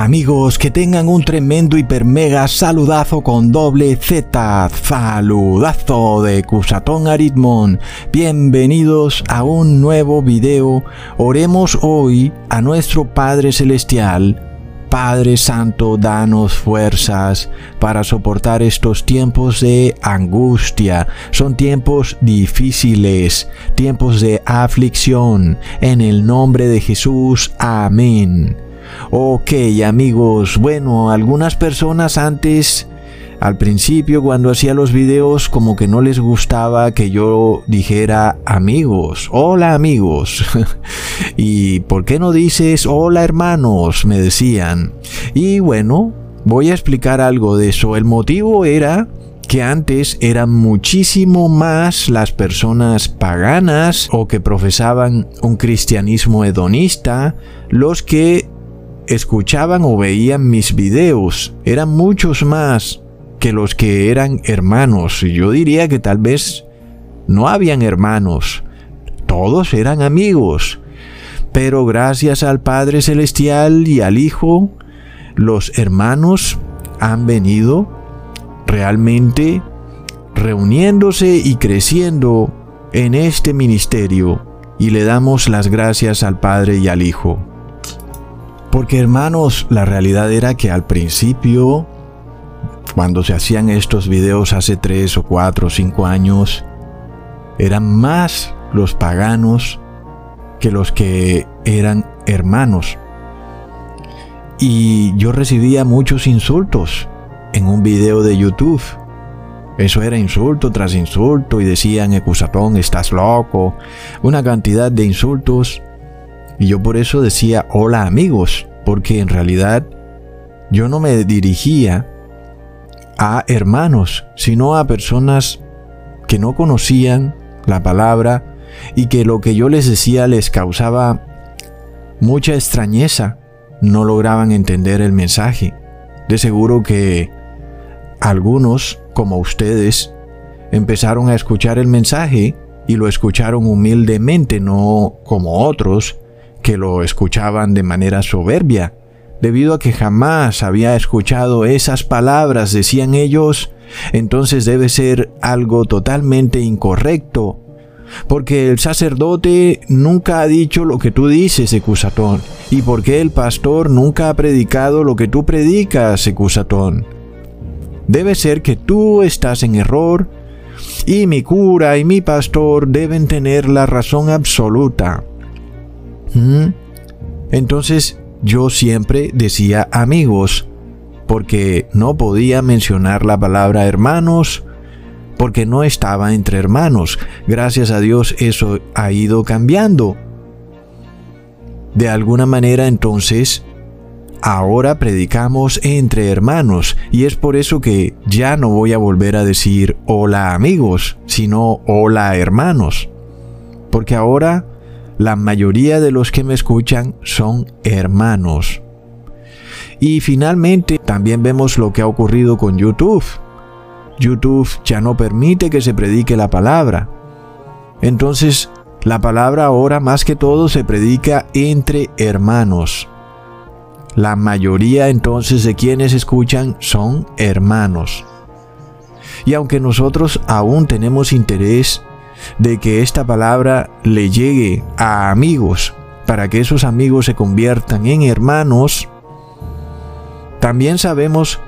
Amigos, que tengan un tremendo hiper mega saludazo con doble Z, saludazo de Cusatón Aritmon. Bienvenidos a un nuevo video. Oremos hoy a nuestro Padre Celestial. Padre Santo, danos fuerzas para soportar estos tiempos de angustia. Son tiempos difíciles, tiempos de aflicción. En el nombre de Jesús, amén. Ok amigos, bueno, algunas personas antes, al principio cuando hacía los videos, como que no les gustaba que yo dijera amigos, hola amigos. y ¿por qué no dices hola hermanos? me decían. Y bueno, voy a explicar algo de eso. El motivo era que antes eran muchísimo más las personas paganas o que profesaban un cristianismo hedonista los que escuchaban o veían mis videos. Eran muchos más que los que eran hermanos. Yo diría que tal vez no habían hermanos. Todos eran amigos. Pero gracias al Padre Celestial y al Hijo, los hermanos han venido realmente reuniéndose y creciendo en este ministerio y le damos las gracias al Padre y al Hijo. Porque hermanos, la realidad era que al principio, cuando se hacían estos videos hace tres o cuatro o cinco años, eran más los paganos que los que eran hermanos. Y yo recibía muchos insultos en un video de YouTube. Eso era insulto tras insulto y decían, Ecusatón, estás loco. Una cantidad de insultos y yo por eso decía hola amigos, porque en realidad yo no me dirigía a hermanos, sino a personas que no conocían la palabra y que lo que yo les decía les causaba mucha extrañeza, no lograban entender el mensaje. De seguro que algunos, como ustedes, empezaron a escuchar el mensaje y lo escucharon humildemente, no como otros que lo escuchaban de manera soberbia, debido a que jamás había escuchado esas palabras, decían ellos, entonces debe ser algo totalmente incorrecto, porque el sacerdote nunca ha dicho lo que tú dices, Ecusatón, y porque el pastor nunca ha predicado lo que tú predicas, Ecusatón. Debe ser que tú estás en error, y mi cura y mi pastor deben tener la razón absoluta. Entonces yo siempre decía amigos, porque no podía mencionar la palabra hermanos, porque no estaba entre hermanos. Gracias a Dios eso ha ido cambiando. De alguna manera entonces, ahora predicamos entre hermanos y es por eso que ya no voy a volver a decir hola amigos, sino hola hermanos. Porque ahora la mayoría de los que me escuchan son hermanos. Y finalmente también vemos lo que ha ocurrido con YouTube. YouTube ya no permite que se predique la palabra. Entonces, la palabra ahora más que todo se predica entre hermanos. La mayoría entonces de quienes escuchan son hermanos. Y aunque nosotros aún tenemos interés de que esta palabra le llegue a amigos para que esos amigos se conviertan en hermanos, también sabemos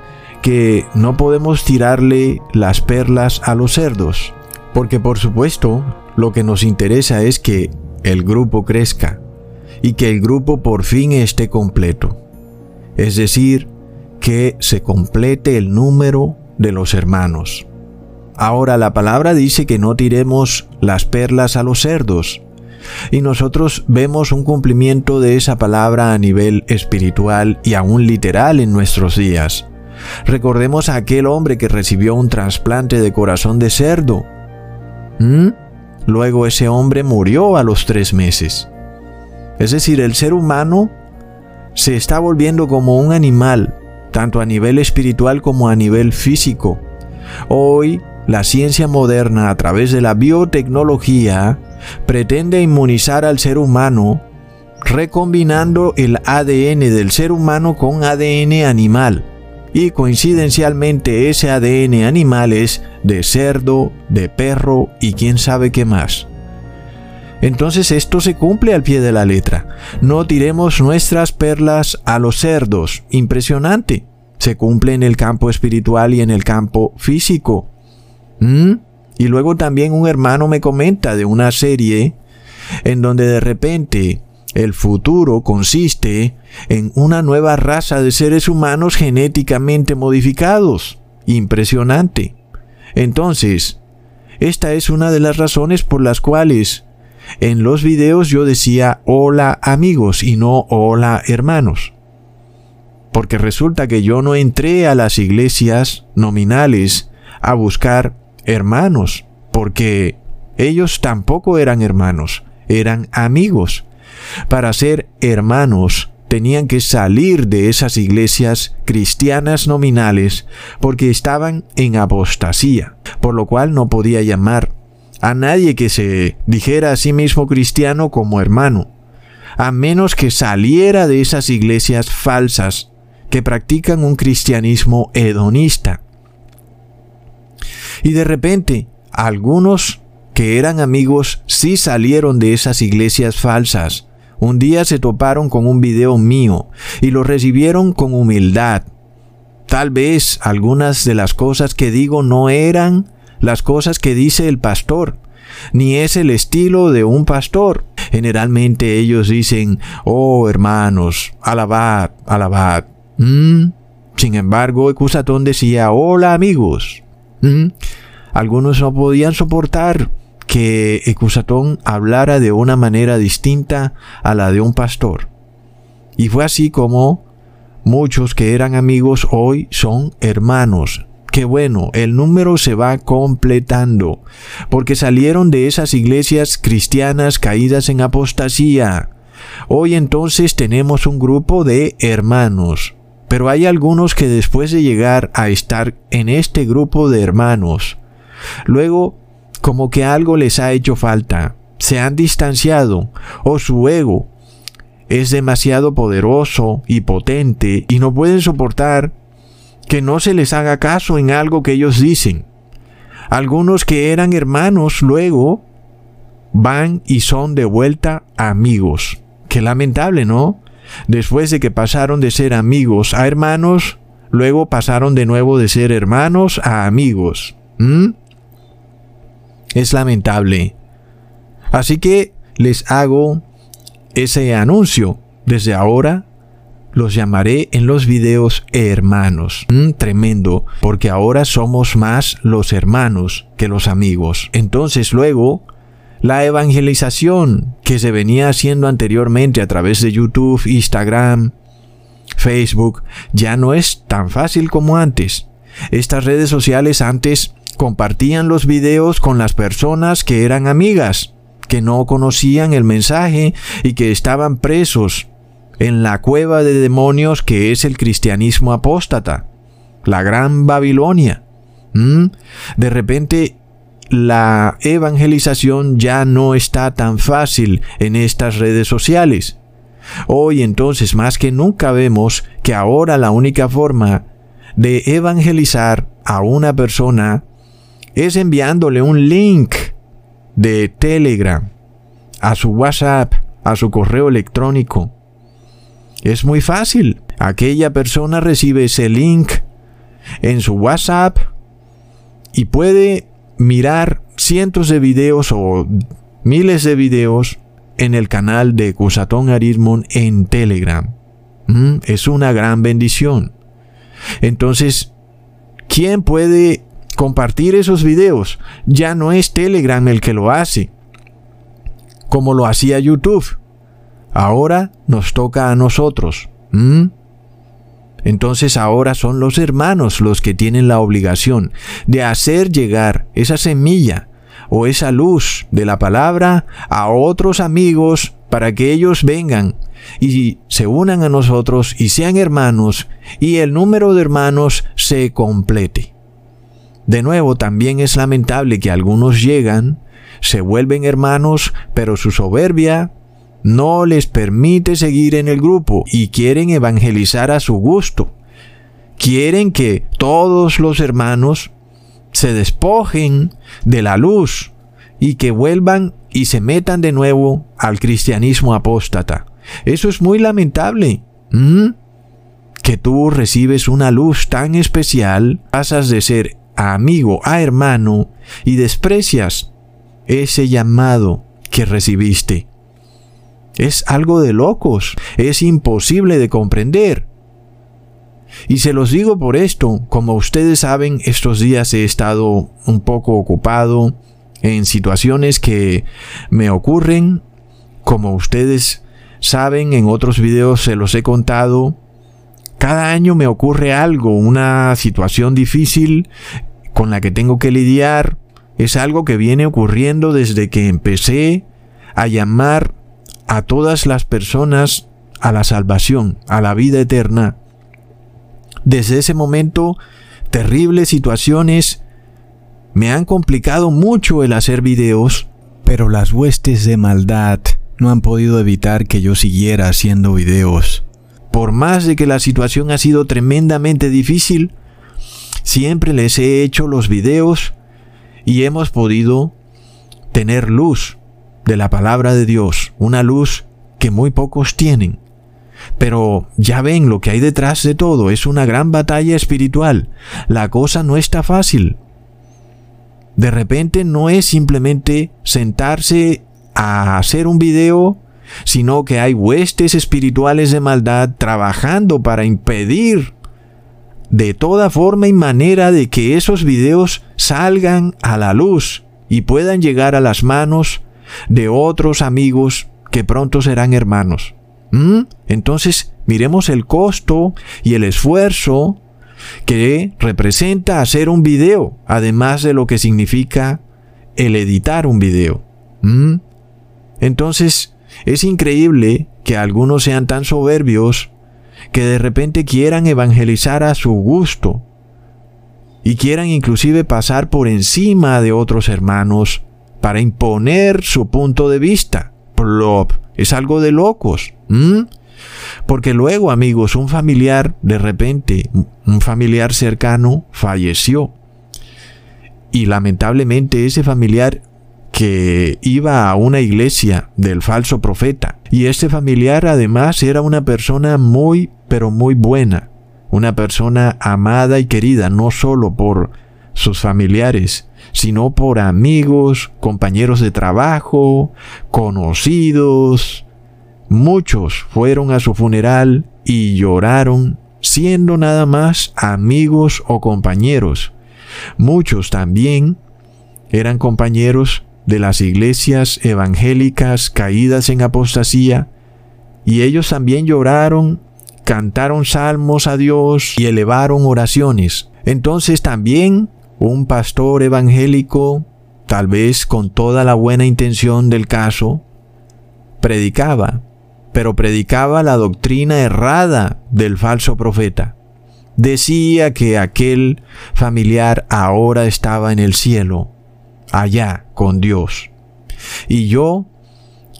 que no podemos tirarle las perlas a los cerdos, porque por supuesto lo que nos interesa es que el grupo crezca y que el grupo por fin esté completo, es decir, que se complete el número de los hermanos. Ahora la palabra dice que no tiremos las perlas a los cerdos. Y nosotros vemos un cumplimiento de esa palabra a nivel espiritual y aún literal en nuestros días. Recordemos a aquel hombre que recibió un trasplante de corazón de cerdo. ¿Mm? Luego ese hombre murió a los tres meses. Es decir, el ser humano se está volviendo como un animal, tanto a nivel espiritual como a nivel físico. Hoy la ciencia moderna a través de la biotecnología pretende inmunizar al ser humano recombinando el ADN del ser humano con ADN animal. Y coincidencialmente ese ADN animal es de cerdo, de perro y quién sabe qué más. Entonces esto se cumple al pie de la letra. No tiremos nuestras perlas a los cerdos. Impresionante. Se cumple en el campo espiritual y en el campo físico. ¿Mm? Y luego también un hermano me comenta de una serie en donde de repente el futuro consiste en una nueva raza de seres humanos genéticamente modificados. Impresionante. Entonces, esta es una de las razones por las cuales en los videos yo decía hola amigos y no hola hermanos. Porque resulta que yo no entré a las iglesias nominales a buscar hermanos, porque ellos tampoco eran hermanos, eran amigos. Para ser hermanos tenían que salir de esas iglesias cristianas nominales porque estaban en apostasía, por lo cual no podía llamar a nadie que se dijera a sí mismo cristiano como hermano, a menos que saliera de esas iglesias falsas que practican un cristianismo hedonista. Y de repente, algunos que eran amigos sí salieron de esas iglesias falsas. Un día se toparon con un video mío y lo recibieron con humildad. Tal vez algunas de las cosas que digo no eran las cosas que dice el pastor, ni es el estilo de un pastor. Generalmente ellos dicen, oh hermanos, alabad, alabad. Mm. Sin embargo, Ecusatón decía, hola amigos. Mm. Algunos no podían soportar que Ecusatón hablara de una manera distinta a la de un pastor. Y fue así como muchos que eran amigos hoy son hermanos. Qué bueno, el número se va completando, porque salieron de esas iglesias cristianas caídas en apostasía. Hoy entonces tenemos un grupo de hermanos, pero hay algunos que después de llegar a estar en este grupo de hermanos, luego como que algo les ha hecho falta, se han distanciado o su ego es demasiado poderoso y potente y no pueden soportar que no se les haga caso en algo que ellos dicen. Algunos que eran hermanos luego van y son de vuelta amigos. Qué lamentable, ¿no? Después de que pasaron de ser amigos a hermanos, luego pasaron de nuevo de ser hermanos a amigos. ¿Mm? Es lamentable. Así que les hago ese anuncio. Desde ahora los llamaré en los videos hermanos. Mm, tremendo, porque ahora somos más los hermanos que los amigos. Entonces luego, la evangelización que se venía haciendo anteriormente a través de YouTube, Instagram, Facebook, ya no es tan fácil como antes. Estas redes sociales antes compartían los videos con las personas que eran amigas, que no conocían el mensaje y que estaban presos en la cueva de demonios que es el cristianismo apóstata, la gran Babilonia. ¿Mm? De repente la evangelización ya no está tan fácil en estas redes sociales. Hoy entonces más que nunca vemos que ahora la única forma de evangelizar a una persona es enviándole un link de Telegram a su WhatsApp, a su correo electrónico. Es muy fácil. Aquella persona recibe ese link en su WhatsApp y puede mirar cientos de videos o miles de videos en el canal de Cusatón Arismon en Telegram. Mm, es una gran bendición. Entonces, ¿quién puede compartir esos videos. Ya no es Telegram el que lo hace, como lo hacía YouTube. Ahora nos toca a nosotros. Entonces ahora son los hermanos los que tienen la obligación de hacer llegar esa semilla o esa luz de la palabra a otros amigos para que ellos vengan y se unan a nosotros y sean hermanos y el número de hermanos se complete. De nuevo, también es lamentable que algunos llegan, se vuelven hermanos, pero su soberbia no les permite seguir en el grupo y quieren evangelizar a su gusto. Quieren que todos los hermanos se despojen de la luz y que vuelvan y se metan de nuevo al cristianismo apóstata. Eso es muy lamentable. Que tú recibes una luz tan especial, pasas de ser amigo a hermano y desprecias ese llamado que recibiste. Es algo de locos, es imposible de comprender. Y se los digo por esto, como ustedes saben, estos días he estado un poco ocupado en situaciones que me ocurren, como ustedes saben, en otros videos se los he contado, cada año me ocurre algo, una situación difícil con la que tengo que lidiar, es algo que viene ocurriendo desde que empecé a llamar a todas las personas a la salvación, a la vida eterna. Desde ese momento, terribles situaciones me han complicado mucho el hacer videos, pero las huestes de maldad no han podido evitar que yo siguiera haciendo videos. Por más de que la situación ha sido tremendamente difícil, siempre les he hecho los videos y hemos podido tener luz de la palabra de Dios, una luz que muy pocos tienen. Pero ya ven lo que hay detrás de todo, es una gran batalla espiritual. La cosa no está fácil. De repente no es simplemente sentarse a hacer un video, sino que hay huestes espirituales de maldad trabajando para impedir de toda forma y manera de que esos videos salgan a la luz y puedan llegar a las manos de otros amigos que pronto serán hermanos. ¿Mm? Entonces, miremos el costo y el esfuerzo que representa hacer un video, además de lo que significa el editar un video. ¿Mm? Entonces, es increíble que algunos sean tan soberbios que de repente quieran evangelizar a su gusto y quieran inclusive pasar por encima de otros hermanos para imponer su punto de vista. Plop. Es algo de locos. Porque luego, amigos, un familiar, de repente, un familiar cercano falleció. Y lamentablemente ese familiar que iba a una iglesia del falso profeta. Y ese familiar además era una persona muy, pero muy buena. Una persona amada y querida, no solo por sus familiares, sino por amigos, compañeros de trabajo, conocidos. Muchos fueron a su funeral y lloraron siendo nada más amigos o compañeros. Muchos también eran compañeros de las iglesias evangélicas caídas en apostasía, y ellos también lloraron, cantaron salmos a Dios y elevaron oraciones. Entonces también un pastor evangélico, tal vez con toda la buena intención del caso, predicaba, pero predicaba la doctrina errada del falso profeta. Decía que aquel familiar ahora estaba en el cielo, allá con Dios. Y yo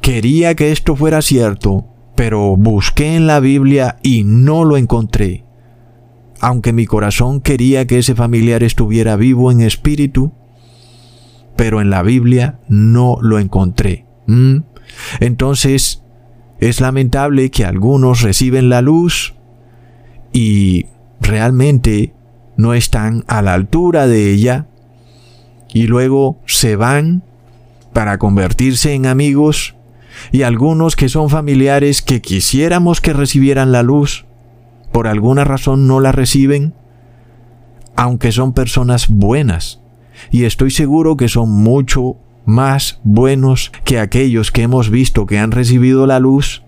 quería que esto fuera cierto, pero busqué en la Biblia y no lo encontré aunque mi corazón quería que ese familiar estuviera vivo en espíritu, pero en la Biblia no lo encontré. ¿Mm? Entonces, es lamentable que algunos reciben la luz y realmente no están a la altura de ella y luego se van para convertirse en amigos y algunos que son familiares que quisiéramos que recibieran la luz por alguna razón no la reciben, aunque son personas buenas. Y estoy seguro que son mucho más buenos que aquellos que hemos visto que han recibido la luz,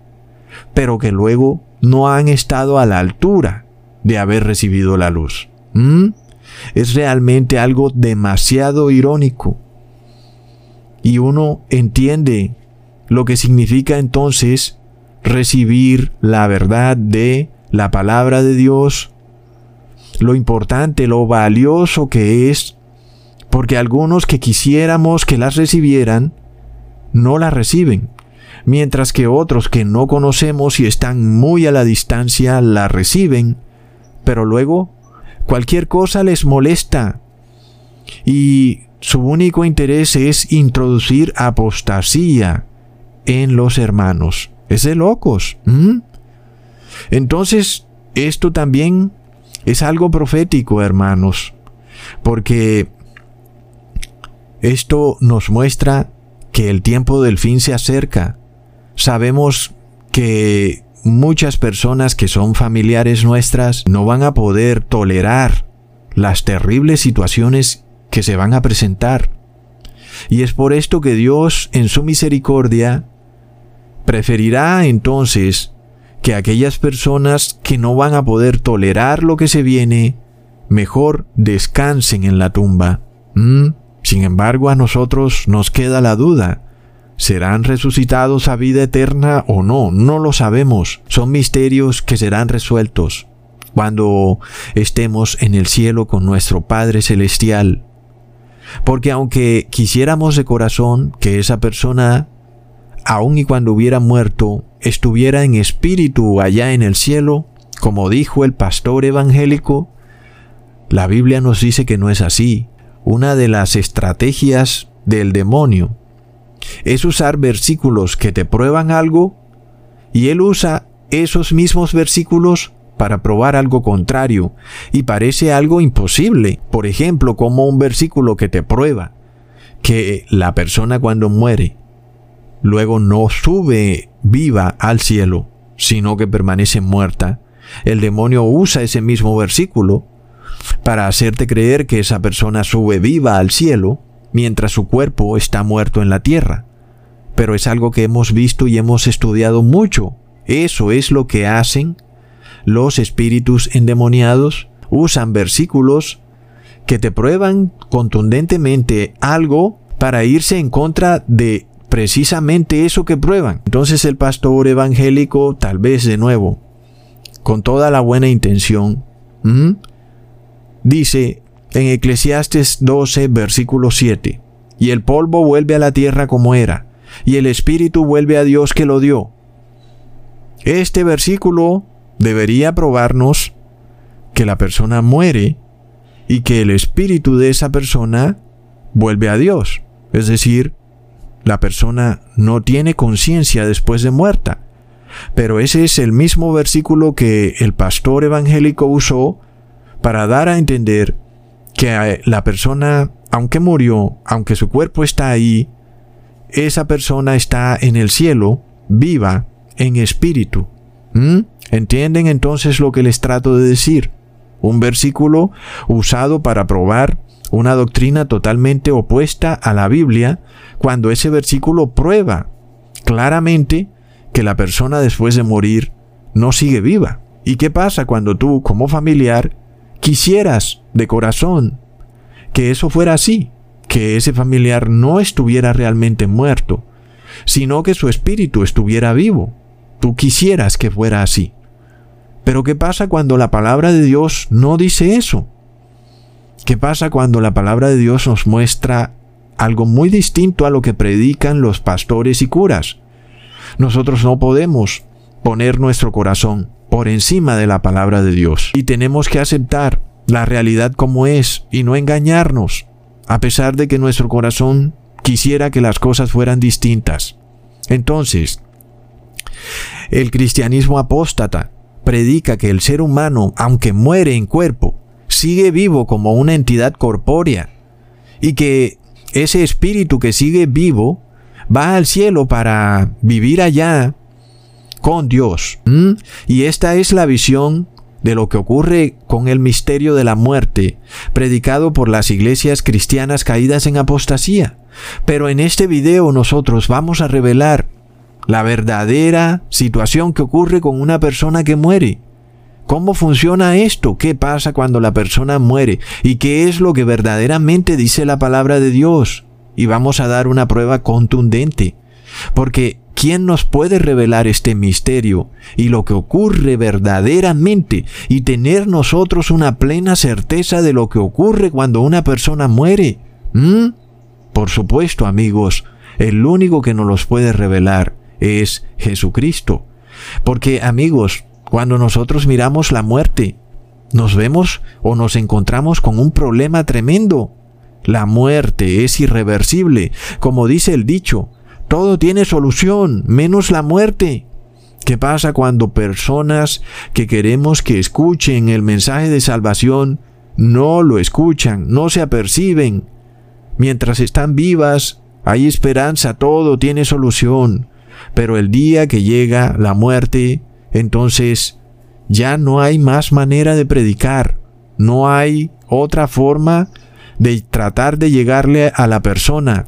pero que luego no han estado a la altura de haber recibido la luz. ¿Mm? Es realmente algo demasiado irónico. Y uno entiende lo que significa entonces recibir la verdad de la palabra de Dios, lo importante, lo valioso que es, porque algunos que quisiéramos que las recibieran, no las reciben. mientras que otros que no conocemos y están muy a la distancia la reciben, pero luego cualquier cosa les molesta y su único interés es introducir apostasía en los hermanos. Es de locos. Entonces, esto también es algo profético, hermanos, porque esto nos muestra que el tiempo del fin se acerca. Sabemos que muchas personas que son familiares nuestras no van a poder tolerar las terribles situaciones que se van a presentar. Y es por esto que Dios, en su misericordia, preferirá entonces que aquellas personas que no van a poder tolerar lo que se viene, mejor descansen en la tumba. ¿Mm? Sin embargo, a nosotros nos queda la duda. ¿Serán resucitados a vida eterna o no? No lo sabemos. Son misterios que serán resueltos cuando estemos en el cielo con nuestro Padre Celestial. Porque aunque quisiéramos de corazón que esa persona, aun y cuando hubiera muerto, estuviera en espíritu allá en el cielo, como dijo el pastor evangélico, la Biblia nos dice que no es así. Una de las estrategias del demonio es usar versículos que te prueban algo y él usa esos mismos versículos para probar algo contrario y parece algo imposible. Por ejemplo, como un versículo que te prueba que la persona cuando muere luego no sube viva al cielo, sino que permanece muerta. El demonio usa ese mismo versículo para hacerte creer que esa persona sube viva al cielo mientras su cuerpo está muerto en la tierra. Pero es algo que hemos visto y hemos estudiado mucho. Eso es lo que hacen los espíritus endemoniados usan versículos que te prueban contundentemente algo para irse en contra de precisamente eso que prueban. Entonces el pastor evangélico, tal vez de nuevo, con toda la buena intención, dice en Eclesiastes 12, versículo 7, y el polvo vuelve a la tierra como era, y el espíritu vuelve a Dios que lo dio. Este versículo debería probarnos que la persona muere y que el espíritu de esa persona vuelve a Dios. Es decir, la persona no tiene conciencia después de muerta. Pero ese es el mismo versículo que el pastor evangélico usó para dar a entender que la persona, aunque murió, aunque su cuerpo está ahí, esa persona está en el cielo, viva, en espíritu. ¿Mm? ¿Entienden entonces lo que les trato de decir? Un versículo usado para probar una doctrina totalmente opuesta a la Biblia, cuando ese versículo prueba claramente que la persona después de morir no sigue viva. ¿Y qué pasa cuando tú, como familiar, quisieras de corazón que eso fuera así, que ese familiar no estuviera realmente muerto, sino que su espíritu estuviera vivo? Tú quisieras que fuera así. Pero ¿qué pasa cuando la palabra de Dios no dice eso? ¿Qué pasa cuando la palabra de Dios nos muestra algo muy distinto a lo que predican los pastores y curas? Nosotros no podemos poner nuestro corazón por encima de la palabra de Dios y tenemos que aceptar la realidad como es y no engañarnos, a pesar de que nuestro corazón quisiera que las cosas fueran distintas. Entonces, el cristianismo apóstata predica que el ser humano, aunque muere en cuerpo, sigue vivo como una entidad corpórea y que ese espíritu que sigue vivo va al cielo para vivir allá con Dios. Y esta es la visión de lo que ocurre con el misterio de la muerte, predicado por las iglesias cristianas caídas en apostasía. Pero en este video nosotros vamos a revelar la verdadera situación que ocurre con una persona que muere. ¿Cómo funciona esto? ¿Qué pasa cuando la persona muere? ¿Y qué es lo que verdaderamente dice la palabra de Dios? Y vamos a dar una prueba contundente. Porque ¿quién nos puede revelar este misterio y lo que ocurre verdaderamente y tener nosotros una plena certeza de lo que ocurre cuando una persona muere? ¿Mm? Por supuesto, amigos, el único que nos los puede revelar es Jesucristo. Porque amigos, cuando nosotros miramos la muerte, nos vemos o nos encontramos con un problema tremendo. La muerte es irreversible, como dice el dicho, todo tiene solución, menos la muerte. ¿Qué pasa cuando personas que queremos que escuchen el mensaje de salvación no lo escuchan, no se aperciben? Mientras están vivas, hay esperanza, todo tiene solución. Pero el día que llega la muerte, entonces ya no hay más manera de predicar, no hay otra forma de tratar de llegarle a la persona.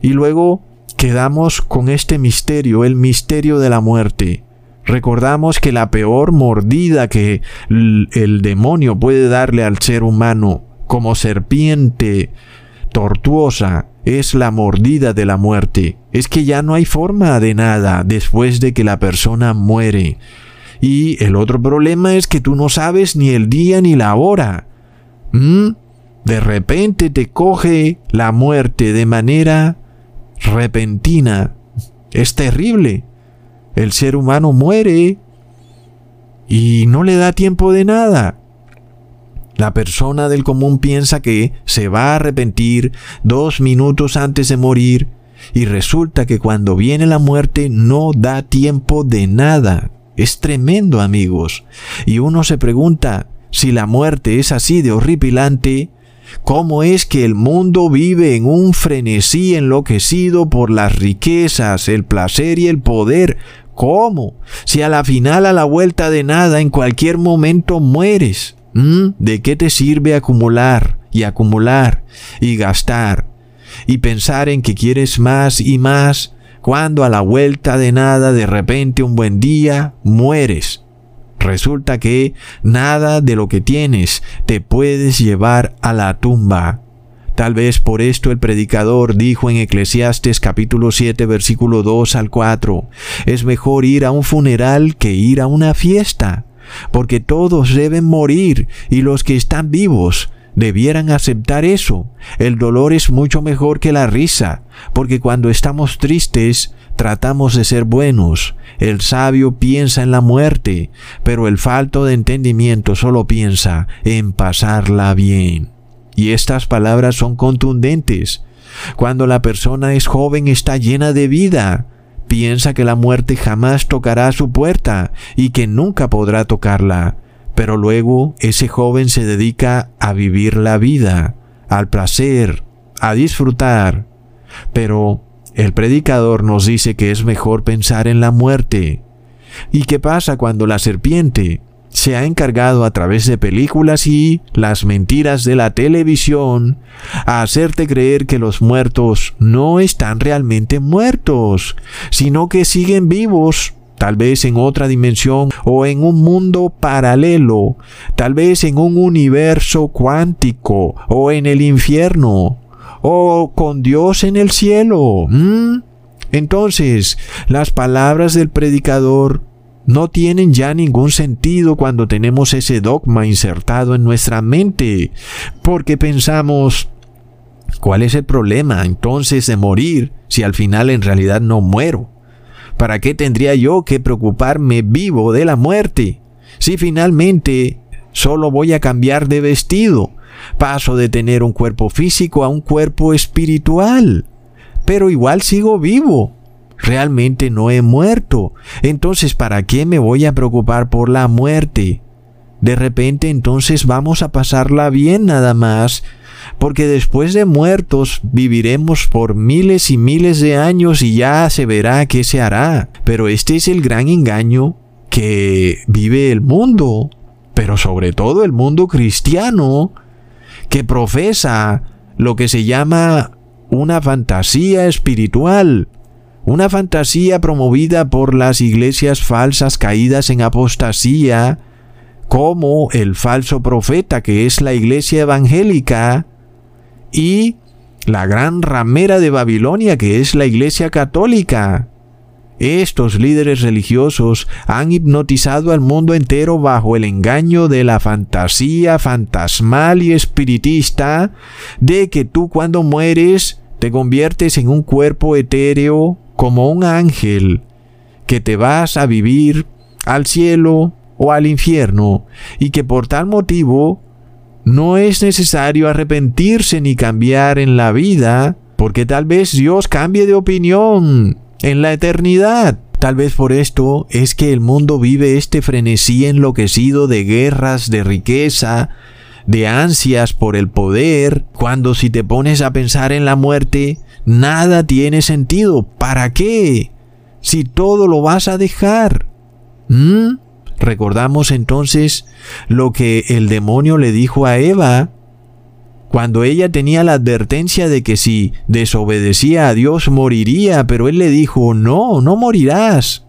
Y luego quedamos con este misterio, el misterio de la muerte. Recordamos que la peor mordida que el demonio puede darle al ser humano como serpiente tortuosa es la mordida de la muerte. Es que ya no hay forma de nada después de que la persona muere. Y el otro problema es que tú no sabes ni el día ni la hora. ¿Mm? De repente te coge la muerte de manera repentina. Es terrible. El ser humano muere y no le da tiempo de nada. La persona del común piensa que se va a arrepentir dos minutos antes de morir y resulta que cuando viene la muerte no da tiempo de nada. Es tremendo amigos. Y uno se pregunta, si la muerte es así de horripilante, ¿Cómo es que el mundo vive en un frenesí enloquecido por las riquezas, el placer y el poder? ¿Cómo? Si a la final, a la vuelta de nada, en cualquier momento mueres. ¿De qué te sirve acumular y acumular y gastar y pensar en que quieres más y más cuando a la vuelta de nada de repente un buen día mueres? Resulta que nada de lo que tienes te puedes llevar a la tumba. Tal vez por esto el predicador dijo en Eclesiastes capítulo 7 versículo 2 al 4, es mejor ir a un funeral que ir a una fiesta, porque todos deben morir y los que están vivos debieran aceptar eso. El dolor es mucho mejor que la risa, porque cuando estamos tristes tratamos de ser buenos. El sabio piensa en la muerte, pero el falto de entendimiento solo piensa en pasarla bien. Y estas palabras son contundentes. Cuando la persona es joven está llena de vida, piensa que la muerte jamás tocará su puerta y que nunca podrá tocarla. Pero luego ese joven se dedica a vivir la vida, al placer, a disfrutar. Pero el predicador nos dice que es mejor pensar en la muerte. ¿Y qué pasa cuando la serpiente se ha encargado a través de películas y las mentiras de la televisión a hacerte creer que los muertos no están realmente muertos, sino que siguen vivos, tal vez en otra dimensión o en un mundo paralelo, tal vez en un universo cuántico o en el infierno o con Dios en el cielo. Entonces, las palabras del predicador no tienen ya ningún sentido cuando tenemos ese dogma insertado en nuestra mente, porque pensamos, ¿cuál es el problema entonces de morir si al final en realidad no muero? ¿Para qué tendría yo que preocuparme vivo de la muerte si finalmente solo voy a cambiar de vestido? Paso de tener un cuerpo físico a un cuerpo espiritual. Pero igual sigo vivo. Realmente no he muerto. Entonces, ¿para qué me voy a preocupar por la muerte? De repente entonces vamos a pasarla bien nada más, porque después de muertos viviremos por miles y miles de años y ya se verá qué se hará. Pero este es el gran engaño que vive el mundo, pero sobre todo el mundo cristiano, que profesa lo que se llama una fantasía espiritual, una fantasía promovida por las iglesias falsas caídas en apostasía, como el falso profeta que es la iglesia evangélica, y la gran ramera de Babilonia que es la iglesia católica. Estos líderes religiosos han hipnotizado al mundo entero bajo el engaño de la fantasía fantasmal y espiritista de que tú cuando mueres te conviertes en un cuerpo etéreo como un ángel, que te vas a vivir al cielo o al infierno, y que por tal motivo no es necesario arrepentirse ni cambiar en la vida, porque tal vez Dios cambie de opinión en la eternidad. Tal vez por esto es que el mundo vive este frenesí enloquecido de guerras, de riqueza, de ansias por el poder, cuando si te pones a pensar en la muerte, nada tiene sentido. ¿Para qué? Si todo lo vas a dejar. ¿Mm? Recordamos entonces lo que el demonio le dijo a Eva cuando ella tenía la advertencia de que si desobedecía a Dios moriría, pero él le dijo, no, no morirás.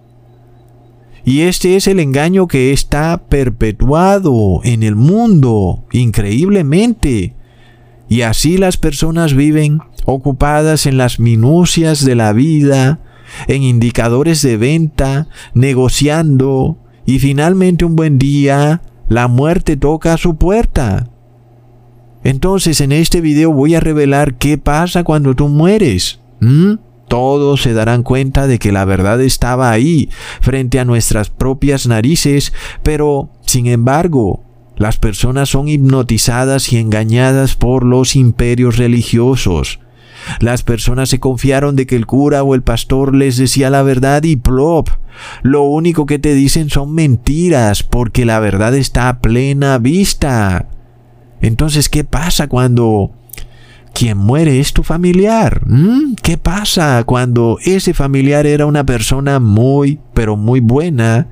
Y este es el engaño que está perpetuado en el mundo, increíblemente. Y así las personas viven ocupadas en las minucias de la vida, en indicadores de venta, negociando, y finalmente un buen día la muerte toca a su puerta. Entonces en este video voy a revelar qué pasa cuando tú mueres. Todos se darán cuenta de que la verdad estaba ahí, frente a nuestras propias narices, pero, sin embargo, las personas son hipnotizadas y engañadas por los imperios religiosos. Las personas se confiaron de que el cura o el pastor les decía la verdad y plop. Lo único que te dicen son mentiras porque la verdad está a plena vista. Entonces, ¿qué pasa cuando quien muere es tu familiar? ¿Mm? ¿Qué pasa cuando ese familiar era una persona muy, pero muy buena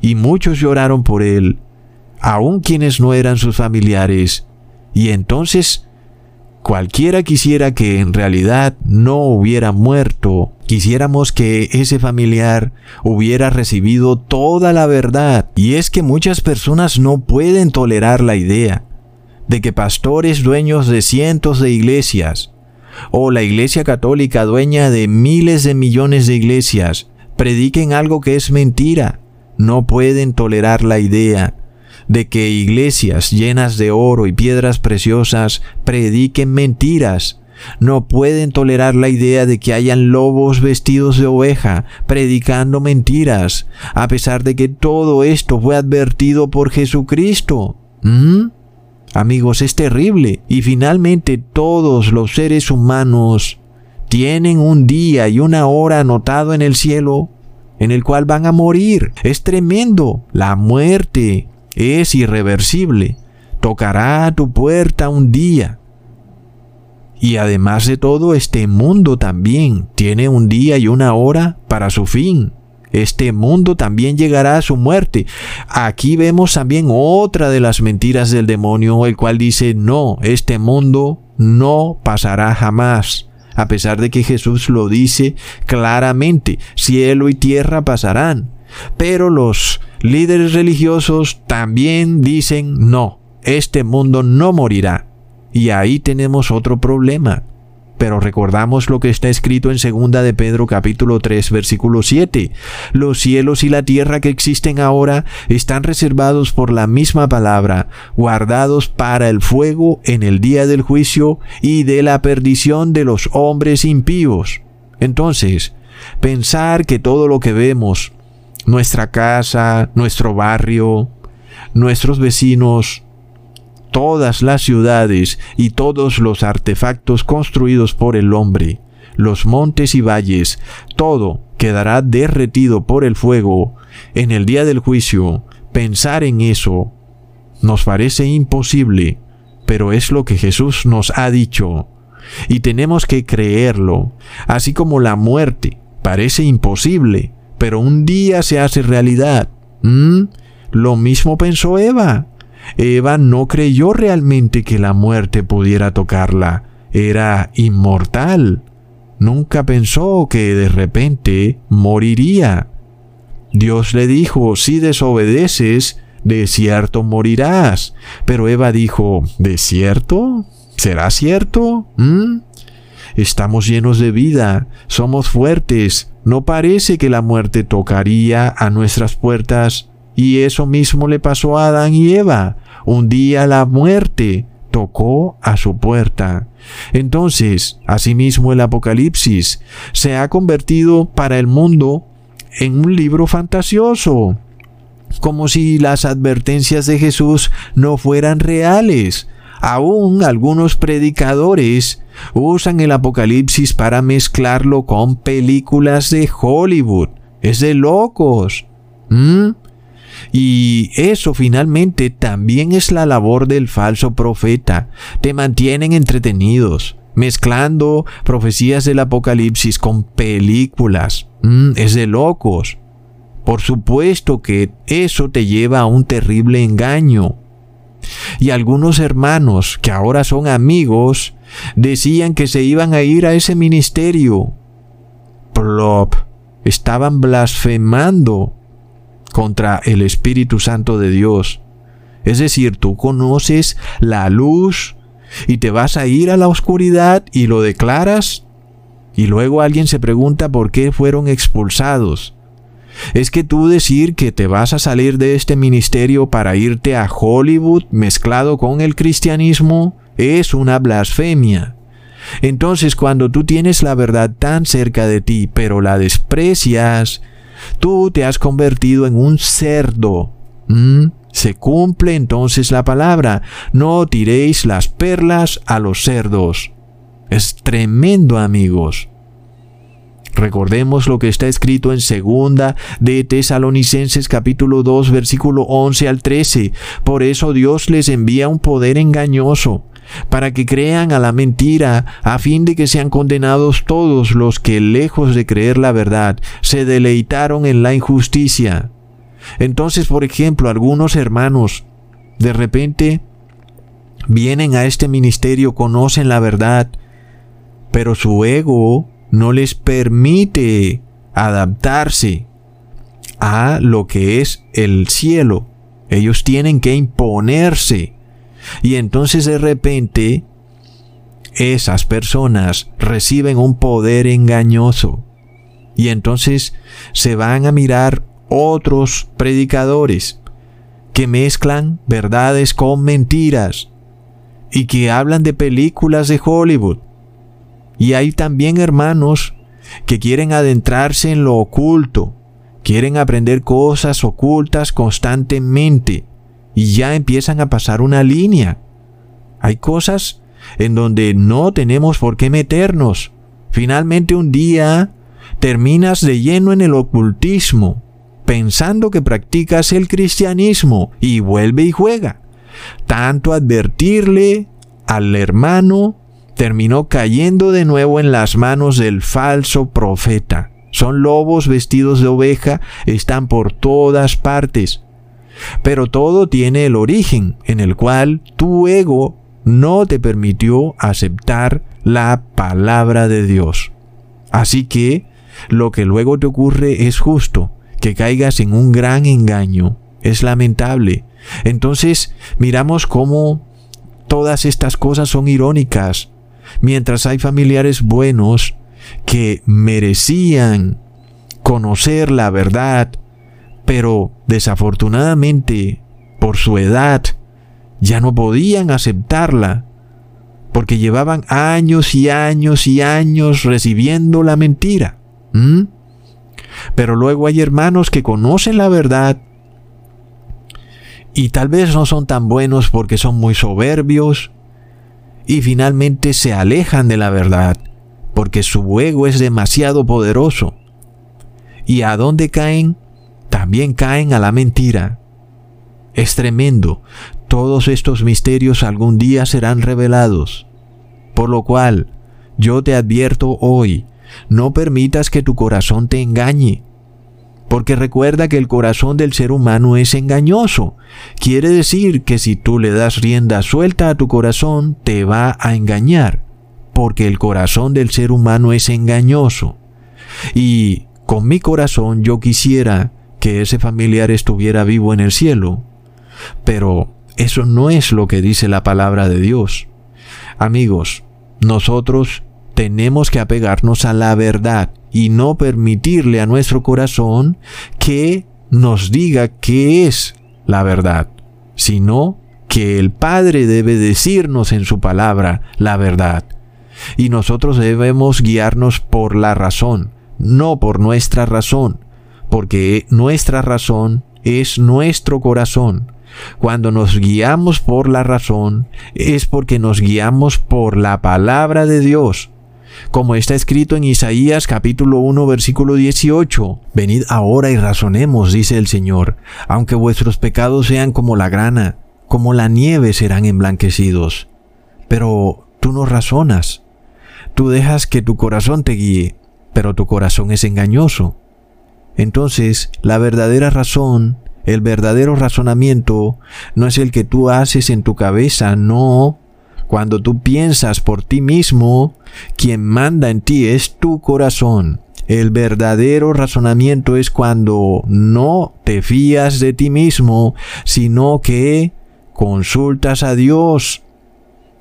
y muchos lloraron por él, aun quienes no eran sus familiares? Y entonces cualquiera quisiera que en realidad no hubiera muerto, quisiéramos que ese familiar hubiera recibido toda la verdad. Y es que muchas personas no pueden tolerar la idea de que pastores dueños de cientos de iglesias, o la Iglesia Católica dueña de miles de millones de iglesias, prediquen algo que es mentira. No pueden tolerar la idea de que iglesias llenas de oro y piedras preciosas prediquen mentiras. No pueden tolerar la idea de que hayan lobos vestidos de oveja predicando mentiras, a pesar de que todo esto fue advertido por Jesucristo. ¿Mm? Amigos, es terrible. Y finalmente todos los seres humanos tienen un día y una hora anotado en el cielo en el cual van a morir. Es tremendo. La muerte es irreversible. Tocará a tu puerta un día. Y además de todo, este mundo también tiene un día y una hora para su fin. Este mundo también llegará a su muerte. Aquí vemos también otra de las mentiras del demonio, el cual dice, no, este mundo no pasará jamás. A pesar de que Jesús lo dice claramente, cielo y tierra pasarán. Pero los líderes religiosos también dicen, no, este mundo no morirá. Y ahí tenemos otro problema pero recordamos lo que está escrito en segunda de Pedro capítulo 3 versículo 7. Los cielos y la tierra que existen ahora están reservados por la misma palabra, guardados para el fuego en el día del juicio y de la perdición de los hombres impíos. Entonces, pensar que todo lo que vemos, nuestra casa, nuestro barrio, nuestros vecinos, todas las ciudades y todos los artefactos construidos por el hombre, los montes y valles, todo quedará derretido por el fuego en el día del juicio. Pensar en eso nos parece imposible, pero es lo que Jesús nos ha dicho. Y tenemos que creerlo, así como la muerte parece imposible, pero un día se hace realidad. ¿Mm? Lo mismo pensó Eva. Eva no creyó realmente que la muerte pudiera tocarla. Era inmortal. Nunca pensó que de repente moriría. Dios le dijo, si desobedeces, de cierto morirás. Pero Eva dijo, ¿de cierto? ¿Será cierto? ¿Mm? Estamos llenos de vida, somos fuertes, no parece que la muerte tocaría a nuestras puertas y eso mismo le pasó a Adán y Eva. Un día la muerte tocó a su puerta. Entonces, asimismo el Apocalipsis se ha convertido para el mundo en un libro fantasioso, como si las advertencias de Jesús no fueran reales. Aún algunos predicadores usan el Apocalipsis para mezclarlo con películas de Hollywood. Es de locos. ¿Mm? Y eso finalmente también es la labor del falso profeta. Te mantienen entretenidos, mezclando profecías del Apocalipsis con películas. Mm, es de locos. Por supuesto que eso te lleva a un terrible engaño. Y algunos hermanos que ahora son amigos decían que se iban a ir a ese ministerio. Plop. Estaban blasfemando contra el Espíritu Santo de Dios. Es decir, tú conoces la luz y te vas a ir a la oscuridad y lo declaras y luego alguien se pregunta por qué fueron expulsados. Es que tú decir que te vas a salir de este ministerio para irte a Hollywood mezclado con el cristianismo es una blasfemia. Entonces cuando tú tienes la verdad tan cerca de ti pero la desprecias, tú te has convertido en un cerdo. ¿Mm? Se cumple entonces la palabra, no tiréis las perlas a los cerdos. Es tremendo amigos. Recordemos lo que está escrito en segunda de Tesalonicenses capítulo 2 versículo 11 al 13. Por eso Dios les envía un poder engañoso para que crean a la mentira, a fin de que sean condenados todos los que, lejos de creer la verdad, se deleitaron en la injusticia. Entonces, por ejemplo, algunos hermanos de repente vienen a este ministerio, conocen la verdad, pero su ego no les permite adaptarse a lo que es el cielo. Ellos tienen que imponerse. Y entonces de repente esas personas reciben un poder engañoso. Y entonces se van a mirar otros predicadores que mezclan verdades con mentiras y que hablan de películas de Hollywood y hay también hermanos que quieren adentrarse en lo oculto, quieren aprender cosas ocultas constantemente y ya empiezan a pasar una línea. Hay cosas en donde no tenemos por qué meternos. Finalmente un día terminas de lleno en el ocultismo, pensando que practicas el cristianismo y vuelve y juega. Tanto advertirle al hermano terminó cayendo de nuevo en las manos del falso profeta. Son lobos vestidos de oveja, están por todas partes. Pero todo tiene el origen en el cual tu ego no te permitió aceptar la palabra de Dios. Así que lo que luego te ocurre es justo, que caigas en un gran engaño. Es lamentable. Entonces miramos cómo todas estas cosas son irónicas mientras hay familiares buenos que merecían conocer la verdad, pero desafortunadamente por su edad ya no podían aceptarla, porque llevaban años y años y años recibiendo la mentira. Pero luego hay hermanos que conocen la verdad y tal vez no son tan buenos porque son muy soberbios, y finalmente se alejan de la verdad porque su ego es demasiado poderoso. ¿Y a dónde caen? También caen a la mentira. Es tremendo. Todos estos misterios algún día serán revelados. Por lo cual, yo te advierto hoy, no permitas que tu corazón te engañe. Porque recuerda que el corazón del ser humano es engañoso. Quiere decir que si tú le das rienda suelta a tu corazón, te va a engañar. Porque el corazón del ser humano es engañoso. Y con mi corazón yo quisiera que ese familiar estuviera vivo en el cielo. Pero eso no es lo que dice la palabra de Dios. Amigos, nosotros tenemos que apegarnos a la verdad y no permitirle a nuestro corazón que nos diga qué es la verdad, sino que el Padre debe decirnos en su palabra la verdad. Y nosotros debemos guiarnos por la razón, no por nuestra razón, porque nuestra razón es nuestro corazón. Cuando nos guiamos por la razón, es porque nos guiamos por la palabra de Dios. Como está escrito en Isaías capítulo 1 versículo 18, Venid ahora y razonemos, dice el Señor, aunque vuestros pecados sean como la grana, como la nieve serán emblanquecidos. Pero tú no razonas, tú dejas que tu corazón te guíe, pero tu corazón es engañoso. Entonces, la verdadera razón el verdadero razonamiento no es el que tú haces en tu cabeza, no. Cuando tú piensas por ti mismo, quien manda en ti es tu corazón. El verdadero razonamiento es cuando no te fías de ti mismo, sino que consultas a Dios,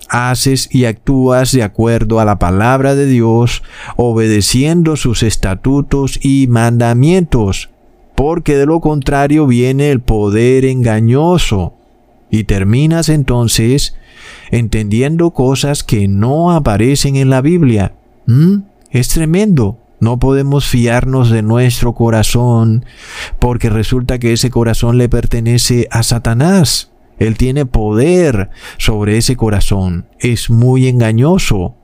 haces y actúas de acuerdo a la palabra de Dios, obedeciendo sus estatutos y mandamientos porque de lo contrario viene el poder engañoso. Y terminas entonces entendiendo cosas que no aparecen en la Biblia. ¿Mm? Es tremendo. No podemos fiarnos de nuestro corazón, porque resulta que ese corazón le pertenece a Satanás. Él tiene poder sobre ese corazón. Es muy engañoso.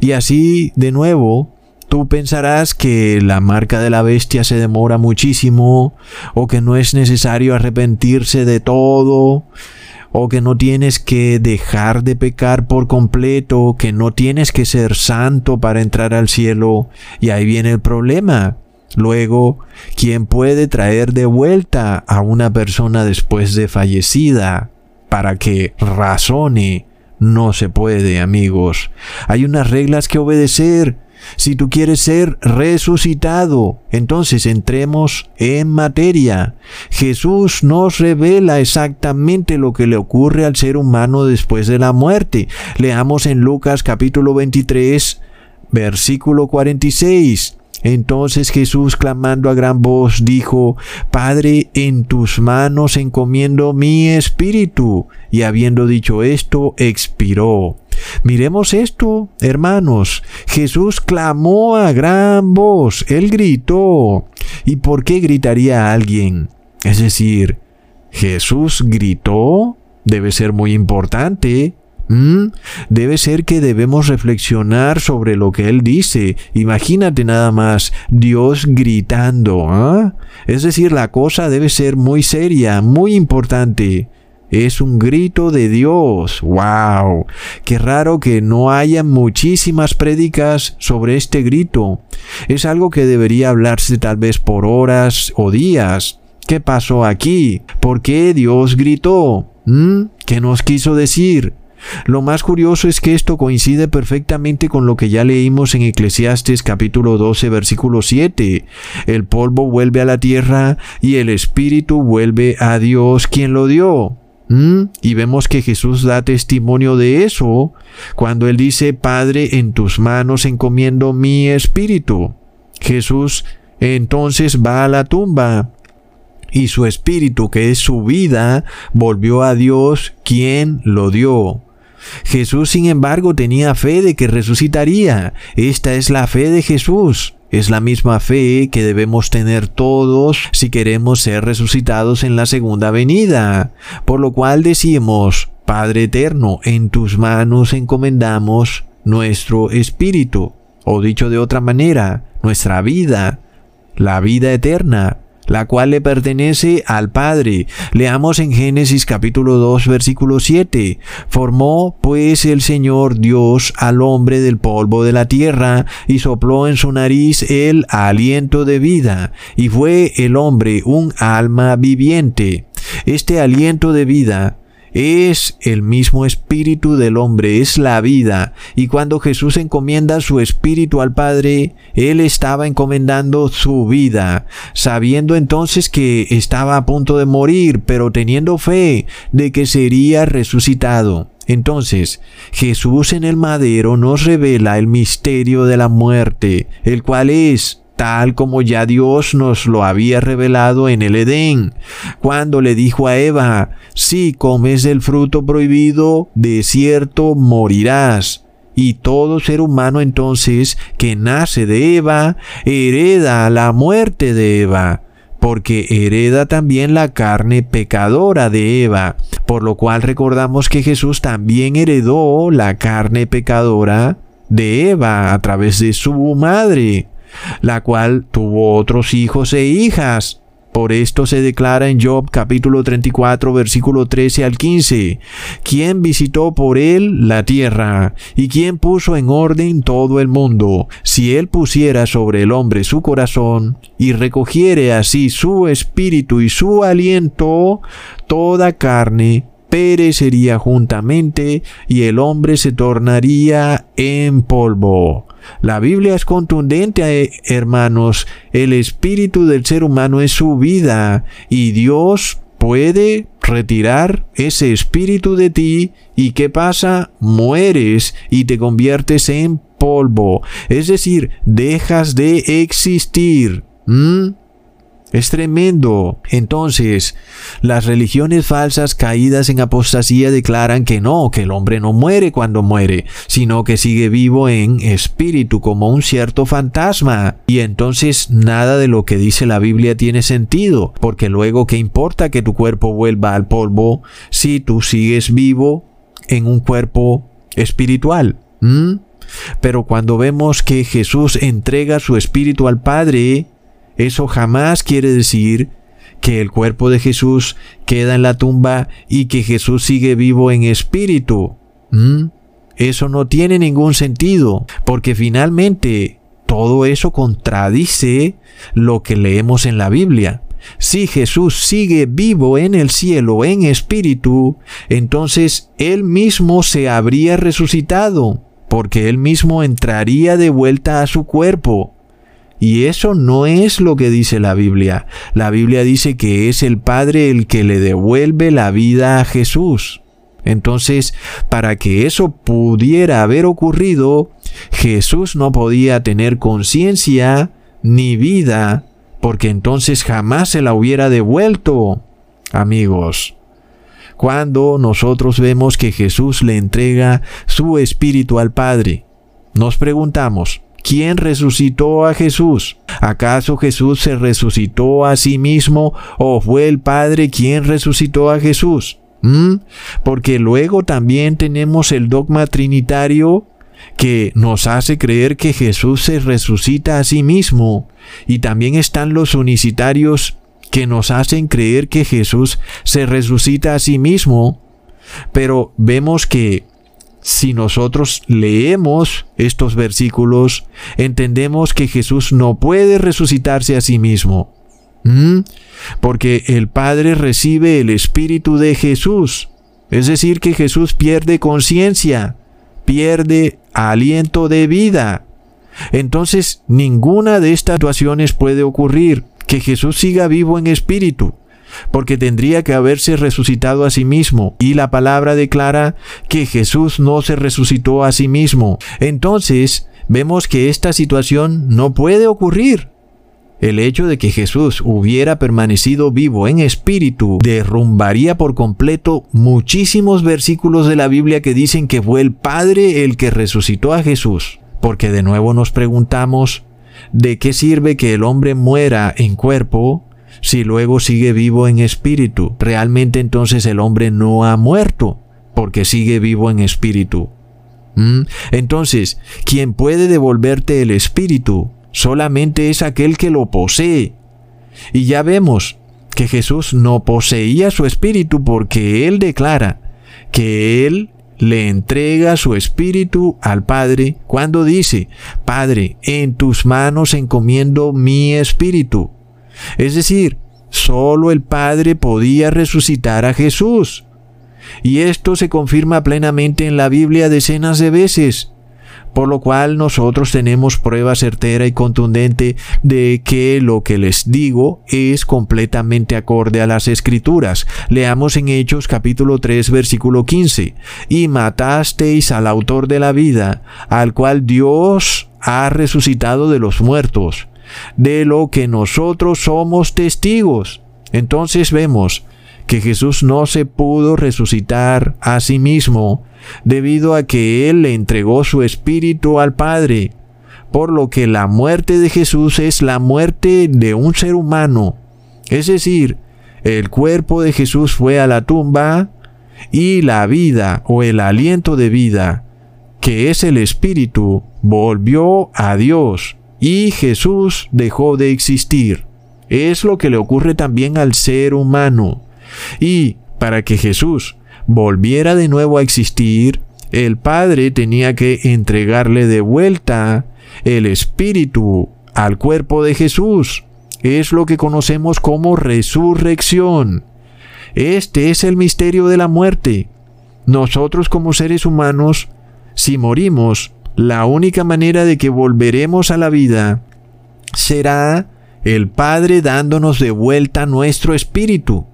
Y así, de nuevo, Tú pensarás que la marca de la bestia se demora muchísimo, o que no es necesario arrepentirse de todo, o que no tienes que dejar de pecar por completo, que no tienes que ser santo para entrar al cielo. Y ahí viene el problema. Luego, ¿quién puede traer de vuelta a una persona después de fallecida para que razone? No se puede, amigos. Hay unas reglas que obedecer si tú quieres ser resucitado, entonces entremos en materia. Jesús nos revela exactamente lo que le ocurre al ser humano después de la muerte. Leamos en Lucas capítulo 23, versículo 46. Entonces Jesús, clamando a gran voz, dijo, Padre, en tus manos encomiendo mi espíritu. Y habiendo dicho esto, expiró. Miremos esto, hermanos. Jesús clamó a gran voz, él gritó. ¿Y por qué gritaría alguien? Es decir, Jesús gritó, debe ser muy importante. ¿Mm? Debe ser que debemos reflexionar sobre lo que Él dice. Imagínate nada más, Dios gritando. ¿ah? Es decir, la cosa debe ser muy seria, muy importante. Es un grito de Dios. ¡Wow! Qué raro que no haya muchísimas prédicas sobre este grito. Es algo que debería hablarse tal vez por horas o días. ¿Qué pasó aquí? ¿Por qué Dios gritó? ¿Mm? ¿Qué nos quiso decir? Lo más curioso es que esto coincide perfectamente con lo que ya leímos en Eclesiastes capítulo 12 versículo 7. El polvo vuelve a la tierra y el espíritu vuelve a Dios quien lo dio. ¿Mm? Y vemos que Jesús da testimonio de eso cuando Él dice, Padre, en tus manos encomiendo mi espíritu. Jesús entonces va a la tumba y su espíritu, que es su vida, volvió a Dios quien lo dio. Jesús, sin embargo, tenía fe de que resucitaría. Esta es la fe de Jesús. Es la misma fe que debemos tener todos si queremos ser resucitados en la segunda venida. Por lo cual decimos, Padre eterno, en tus manos encomendamos nuestro espíritu, o dicho de otra manera, nuestra vida, la vida eterna la cual le pertenece al Padre. Leamos en Génesis capítulo 2 versículo 7. Formó pues el Señor Dios al hombre del polvo de la tierra y sopló en su nariz el aliento de vida y fue el hombre un alma viviente. Este aliento de vida es el mismo espíritu del hombre, es la vida. Y cuando Jesús encomienda su espíritu al Padre, Él estaba encomendando su vida, sabiendo entonces que estaba a punto de morir, pero teniendo fe de que sería resucitado. Entonces, Jesús en el madero nos revela el misterio de la muerte, el cual es tal como ya Dios nos lo había revelado en el Edén, cuando le dijo a Eva, si comes el fruto prohibido, de cierto morirás. Y todo ser humano entonces que nace de Eva hereda la muerte de Eva porque hereda también la carne pecadora de Eva, por lo cual recordamos que Jesús también heredó la carne pecadora de Eva a través de su madre, la cual tuvo otros hijos e hijas. Por esto se declara en Job capítulo 34 versículo 13 al 15, ¿quién visitó por él la tierra? ¿Y quién puso en orden todo el mundo? Si él pusiera sobre el hombre su corazón y recogiere así su espíritu y su aliento, toda carne perecería juntamente y el hombre se tornaría en polvo. La Biblia es contundente, eh, hermanos. El espíritu del ser humano es su vida y Dios puede retirar ese espíritu de ti y ¿qué pasa? Mueres y te conviertes en polvo. Es decir, dejas de existir. Es tremendo. Entonces, las religiones falsas caídas en apostasía declaran que no, que el hombre no muere cuando muere, sino que sigue vivo en espíritu como un cierto fantasma. Y entonces nada de lo que dice la Biblia tiene sentido, porque luego qué importa que tu cuerpo vuelva al polvo si tú sigues vivo en un cuerpo espiritual. ¿Mm? Pero cuando vemos que Jesús entrega su espíritu al Padre, eso jamás quiere decir que el cuerpo de Jesús queda en la tumba y que Jesús sigue vivo en espíritu. ¿Mm? Eso no tiene ningún sentido, porque finalmente todo eso contradice lo que leemos en la Biblia. Si Jesús sigue vivo en el cielo en espíritu, entonces Él mismo se habría resucitado, porque Él mismo entraría de vuelta a su cuerpo. Y eso no es lo que dice la Biblia. La Biblia dice que es el Padre el que le devuelve la vida a Jesús. Entonces, para que eso pudiera haber ocurrido, Jesús no podía tener conciencia ni vida, porque entonces jamás se la hubiera devuelto. Amigos, cuando nosotros vemos que Jesús le entrega su espíritu al Padre, nos preguntamos, ¿Quién resucitó a Jesús? ¿Acaso Jesús se resucitó a sí mismo o fue el Padre quien resucitó a Jesús? ¿Mm? Porque luego también tenemos el dogma trinitario que nos hace creer que Jesús se resucita a sí mismo. Y también están los unicitarios que nos hacen creer que Jesús se resucita a sí mismo. Pero vemos que si nosotros leemos estos versículos, entendemos que Jesús no puede resucitarse a sí mismo. ¿Mm? Porque el Padre recibe el Espíritu de Jesús. Es decir, que Jesús pierde conciencia, pierde aliento de vida. Entonces, ninguna de estas situaciones puede ocurrir, que Jesús siga vivo en espíritu porque tendría que haberse resucitado a sí mismo, y la palabra declara que Jesús no se resucitó a sí mismo. Entonces, vemos que esta situación no puede ocurrir. El hecho de que Jesús hubiera permanecido vivo en espíritu derrumbaría por completo muchísimos versículos de la Biblia que dicen que fue el Padre el que resucitó a Jesús. Porque de nuevo nos preguntamos, ¿de qué sirve que el hombre muera en cuerpo si luego sigue vivo en espíritu, realmente entonces el hombre no ha muerto, porque sigue vivo en espíritu. ¿Mm? Entonces, quien puede devolverte el espíritu solamente es aquel que lo posee. Y ya vemos que Jesús no poseía su espíritu porque Él declara que Él le entrega su espíritu al Padre cuando dice, Padre, en tus manos encomiendo mi espíritu. Es decir, solo el Padre podía resucitar a Jesús. Y esto se confirma plenamente en la Biblia decenas de veces, por lo cual nosotros tenemos prueba certera y contundente de que lo que les digo es completamente acorde a las escrituras. Leamos en Hechos capítulo 3 versículo 15, y matasteis al autor de la vida, al cual Dios ha resucitado de los muertos de lo que nosotros somos testigos. Entonces vemos que Jesús no se pudo resucitar a sí mismo debido a que Él le entregó su espíritu al Padre, por lo que la muerte de Jesús es la muerte de un ser humano. Es decir, el cuerpo de Jesús fue a la tumba y la vida o el aliento de vida, que es el espíritu, volvió a Dios y Jesús dejó de existir. Es lo que le ocurre también al ser humano. Y para que Jesús volviera de nuevo a existir, el Padre tenía que entregarle de vuelta el Espíritu al cuerpo de Jesús. Es lo que conocemos como resurrección. Este es el misterio de la muerte. Nosotros como seres humanos, si morimos, la única manera de que volveremos a la vida será el Padre dándonos de vuelta nuestro espíritu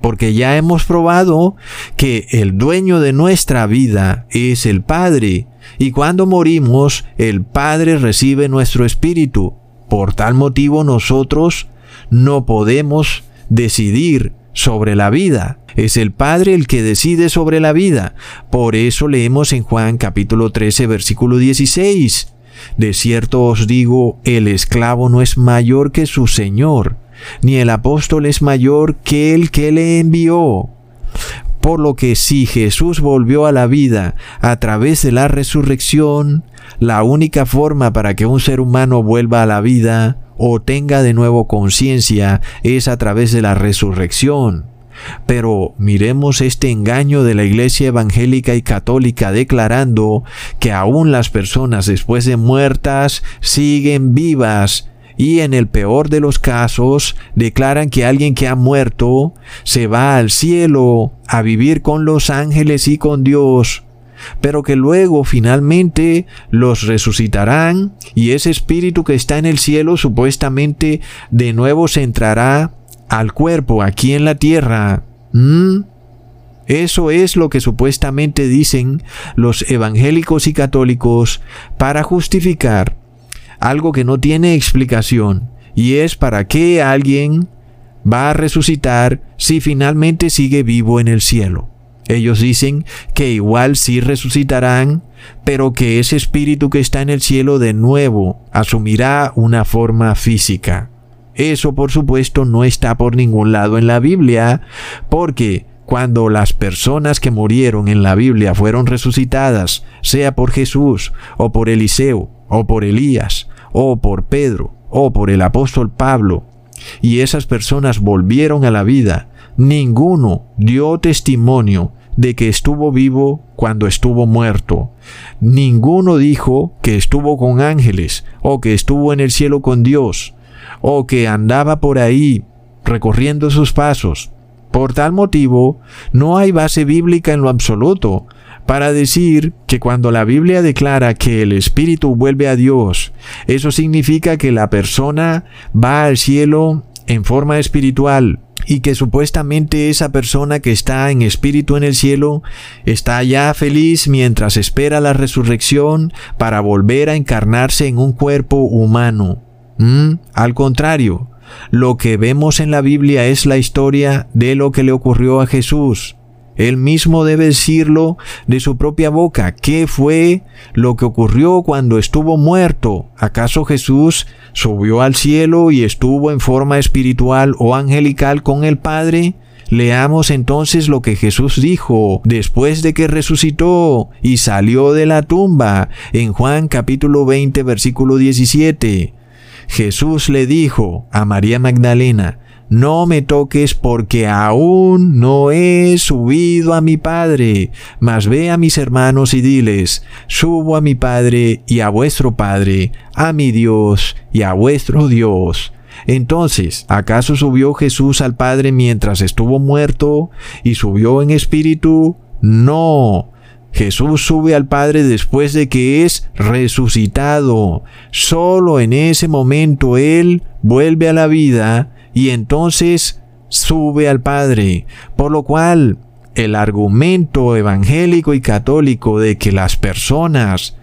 porque ya hemos probado que el dueño de nuestra vida es el Padre, y cuando morimos, el Padre recibe nuestro espíritu. Por tal motivo nosotros no podemos decidir sobre la vida. Es el Padre el que decide sobre la vida. Por eso leemos en Juan capítulo 13 versículo 16. De cierto os digo, el esclavo no es mayor que su Señor ni el apóstol es mayor que el que le envió. Por lo que si Jesús volvió a la vida a través de la resurrección, la única forma para que un ser humano vuelva a la vida o tenga de nuevo conciencia es a través de la resurrección. Pero miremos este engaño de la Iglesia evangélica y católica declarando que aún las personas después de muertas siguen vivas y en el peor de los casos declaran que alguien que ha muerto se va al cielo a vivir con los ángeles y con Dios, pero que luego finalmente los resucitarán y ese espíritu que está en el cielo supuestamente de nuevo se entrará al cuerpo aquí en la tierra. ¿Mm? Eso es lo que supuestamente dicen los evangélicos y católicos para justificar algo que no tiene explicación, y es para qué alguien va a resucitar si finalmente sigue vivo en el cielo. Ellos dicen que igual sí resucitarán, pero que ese espíritu que está en el cielo de nuevo asumirá una forma física. Eso por supuesto no está por ningún lado en la Biblia, porque cuando las personas que murieron en la Biblia fueron resucitadas, sea por Jesús o por Eliseo o por Elías, o por Pedro, o por el apóstol Pablo, y esas personas volvieron a la vida, ninguno dio testimonio de que estuvo vivo cuando estuvo muerto. Ninguno dijo que estuvo con ángeles, o que estuvo en el cielo con Dios, o que andaba por ahí recorriendo sus pasos. Por tal motivo, no hay base bíblica en lo absoluto para decir que cuando la Biblia declara que el Espíritu vuelve a Dios, eso significa que la persona va al cielo en forma espiritual y que supuestamente esa persona que está en espíritu en el cielo está ya feliz mientras espera la resurrección para volver a encarnarse en un cuerpo humano. ¿Mm? Al contrario, lo que vemos en la Biblia es la historia de lo que le ocurrió a Jesús. Él mismo debe decirlo de su propia boca. ¿Qué fue lo que ocurrió cuando estuvo muerto? ¿Acaso Jesús subió al cielo y estuvo en forma espiritual o angelical con el Padre? Leamos entonces lo que Jesús dijo después de que resucitó y salió de la tumba en Juan capítulo 20 versículo 17. Jesús le dijo a María Magdalena, no me toques porque aún no he subido a mi Padre, mas ve a mis hermanos y diles, subo a mi Padre y a vuestro Padre, a mi Dios y a vuestro Dios. Entonces, ¿acaso subió Jesús al Padre mientras estuvo muerto y subió en espíritu? No. Jesús sube al Padre después de que es resucitado. Solo en ese momento Él vuelve a la vida y entonces sube al Padre. Por lo cual, el argumento evangélico y católico de que las personas